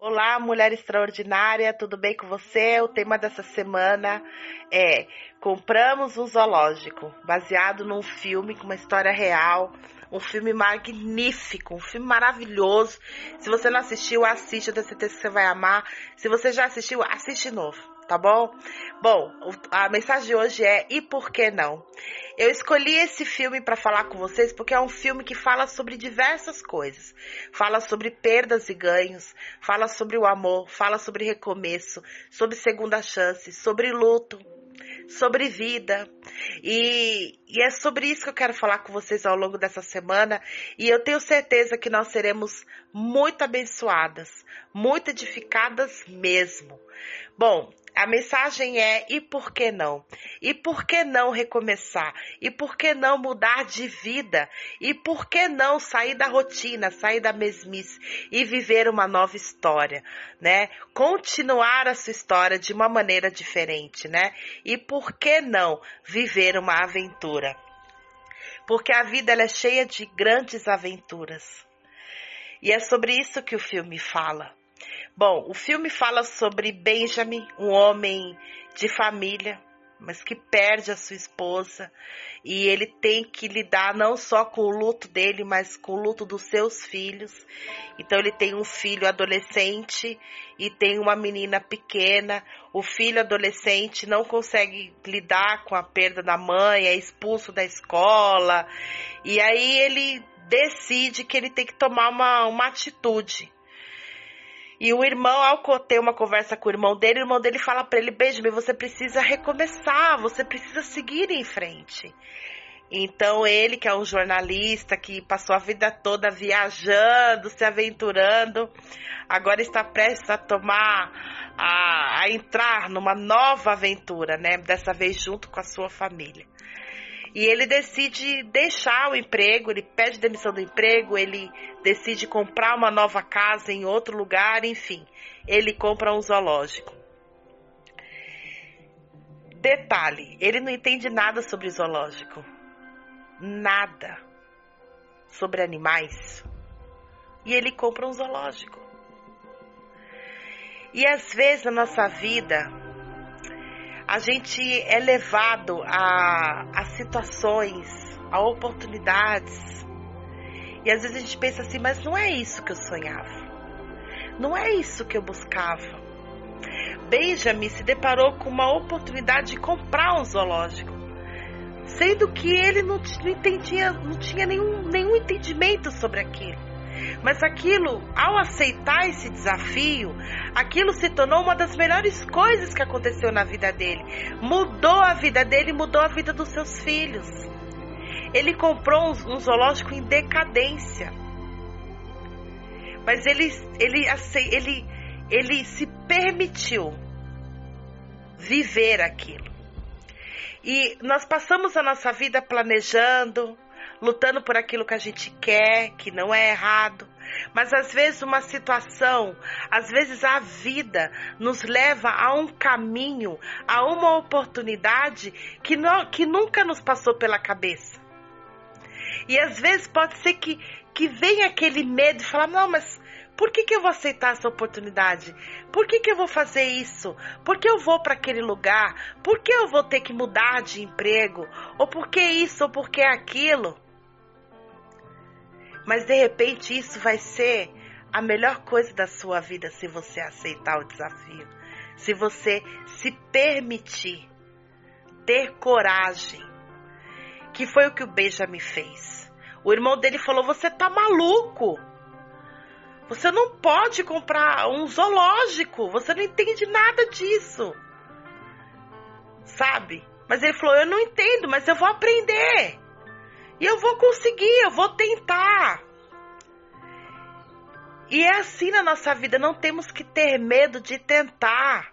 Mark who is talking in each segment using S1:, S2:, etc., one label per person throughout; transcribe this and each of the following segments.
S1: Olá, mulher extraordinária, tudo bem com você? O tema dessa semana é Compramos um Zoológico, baseado num filme com uma história real, um filme magnífico, um filme maravilhoso. Se você não assistiu, assiste, eu tenho certeza que você vai amar. Se você já assistiu, assiste novo, tá bom? Bom, a mensagem de hoje é E por que não? Eu escolhi esse filme para falar com vocês porque é um filme que fala sobre diversas coisas. Fala sobre perdas e ganhos, fala sobre o amor, fala sobre recomeço, sobre segunda chance, sobre luto, sobre vida. E, e, é sobre isso que eu quero falar com vocês ao longo dessa semana. E eu tenho certeza que nós seremos muito abençoadas, muito edificadas mesmo. Bom, a mensagem é: e por que não? E por que não recomeçar? E por que não mudar de vida? E por que não sair da rotina, sair da mesmice e viver uma nova história, né? Continuar a sua história de uma maneira diferente, né? E por que não viver uma aventura? Porque a vida ela é cheia de grandes aventuras. E é sobre isso que o filme fala. Bom, o filme fala sobre Benjamin, um homem de família, mas que perde a sua esposa e ele tem que lidar não só com o luto dele, mas com o luto dos seus filhos. Então ele tem um filho adolescente e tem uma menina pequena. O filho adolescente não consegue lidar com a perda da mãe, é expulso da escola. E aí ele decide que ele tem que tomar uma, uma atitude. E o irmão, ao ter uma conversa com o irmão dele, o irmão dele fala para ele: Benjamin, você precisa recomeçar, você precisa seguir em frente. Então ele, que é um jornalista que passou a vida toda viajando, se aventurando, agora está prestes a tomar, a, a entrar numa nova aventura, né? Dessa vez junto com a sua família. E ele decide deixar o emprego, ele pede demissão do emprego, ele decide comprar uma nova casa em outro lugar, enfim, ele compra um zoológico. Detalhe, ele não entende nada sobre zoológico. Nada sobre animais. E ele compra um zoológico. E às vezes na nossa vida, a gente é levado a, a situações, a oportunidades. E às vezes a gente pensa assim, mas não é isso que eu sonhava. Não é isso que eu buscava. Benjamin se deparou com uma oportunidade de comprar um zoológico, sendo que ele não, não entendia, não tinha nenhum, nenhum entendimento sobre aquilo. Mas aquilo, ao aceitar esse desafio, aquilo se tornou uma das melhores coisas que aconteceu na vida dele. Mudou a vida dele, mudou a vida dos seus filhos. Ele comprou um, zoológico em decadência. Mas ele, ele, ele, ele se permitiu viver aquilo. E nós passamos a nossa vida planejando, lutando por aquilo que a gente quer, que não é errado. Mas às vezes uma situação, às vezes a vida nos leva a um caminho, a uma oportunidade que, não, que nunca nos passou pela cabeça. E às vezes pode ser que, que venha aquele medo de falar: não, mas por que, que eu vou aceitar essa oportunidade? Por que, que eu vou fazer isso? Por que eu vou para aquele lugar? Por que eu vou ter que mudar de emprego? Ou por que isso? Ou por que aquilo? Mas de repente isso vai ser a melhor coisa da sua vida se você aceitar o desafio. Se você se permitir ter coragem. Que foi o que o Benjamin fez. O irmão dele falou: Você tá maluco? Você não pode comprar um zoológico. Você não entende nada disso. Sabe? Mas ele falou: Eu não entendo, mas eu vou aprender. E eu vou conseguir, eu vou tentar. E é assim na nossa vida, não temos que ter medo de tentar,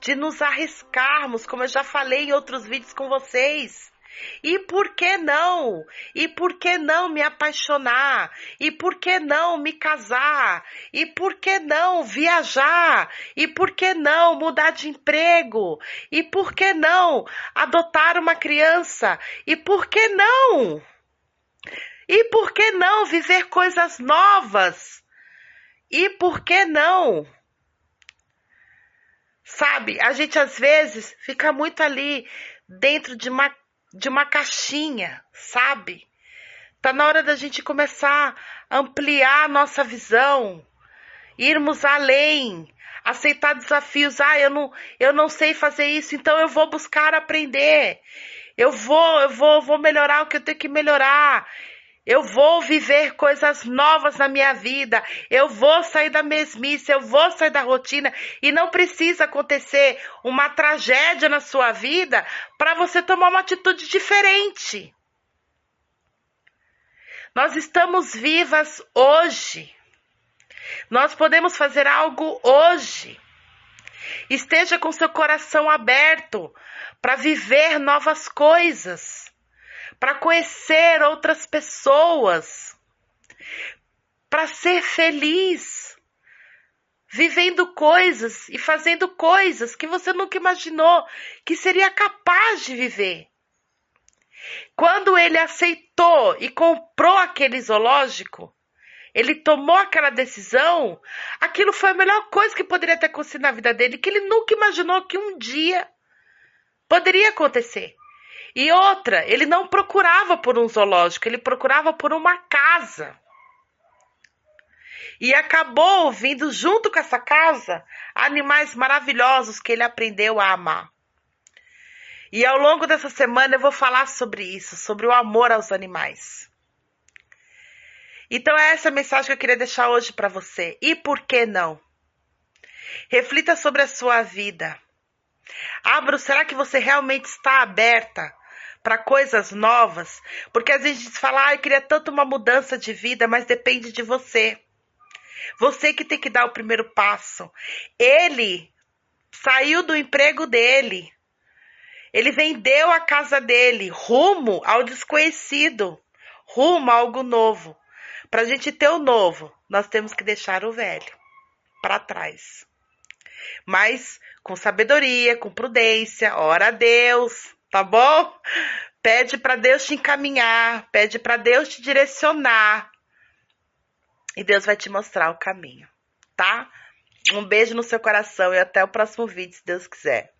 S1: de nos arriscarmos, como eu já falei em outros vídeos com vocês. E por que não? E por que não me apaixonar? E por que não me casar? E por que não viajar? E por que não mudar de emprego? E por que não adotar uma criança? E por que não? E por que não viver coisas novas E por que não? Sabe, a gente às vezes fica muito ali dentro de uma, de uma caixinha, sabe? Tá na hora da gente começar a ampliar a nossa visão, irmos além, aceitar desafios. Ah, eu não, eu não sei fazer isso, então eu vou buscar aprender. Eu vou, eu vou, vou melhorar o que eu tenho que melhorar. Eu vou viver coisas novas na minha vida. Eu vou sair da mesmice, eu vou sair da rotina. E não precisa acontecer uma tragédia na sua vida para você tomar uma atitude diferente. Nós estamos vivas hoje. Nós podemos fazer algo hoje. Esteja com seu coração aberto para viver novas coisas para conhecer outras pessoas, para ser feliz, vivendo coisas e fazendo coisas que você nunca imaginou que seria capaz de viver. Quando ele aceitou e comprou aquele zoológico, ele tomou aquela decisão, aquilo foi a melhor coisa que poderia ter acontecido na vida dele, que ele nunca imaginou que um dia poderia acontecer. E outra, ele não procurava por um zoológico, ele procurava por uma casa. E acabou vindo junto com essa casa animais maravilhosos que ele aprendeu a amar. E ao longo dessa semana eu vou falar sobre isso, sobre o amor aos animais. Então é essa mensagem que eu queria deixar hoje para você. E por que não? Reflita sobre a sua vida. Abra, será que você realmente está aberta para coisas novas, porque às vezes a gente fala, ah, eu queria tanto uma mudança de vida, mas depende de você. Você que tem que dar o primeiro passo. Ele saiu do emprego dele. Ele vendeu a casa dele rumo ao desconhecido, rumo a algo novo. Para a gente ter o novo, nós temos que deixar o velho para trás. Mas com sabedoria, com prudência, ora a Deus, tá bom? Pede para Deus te encaminhar, pede para Deus te direcionar. E Deus vai te mostrar o caminho, tá? Um beijo no seu coração e até o próximo vídeo, se Deus quiser.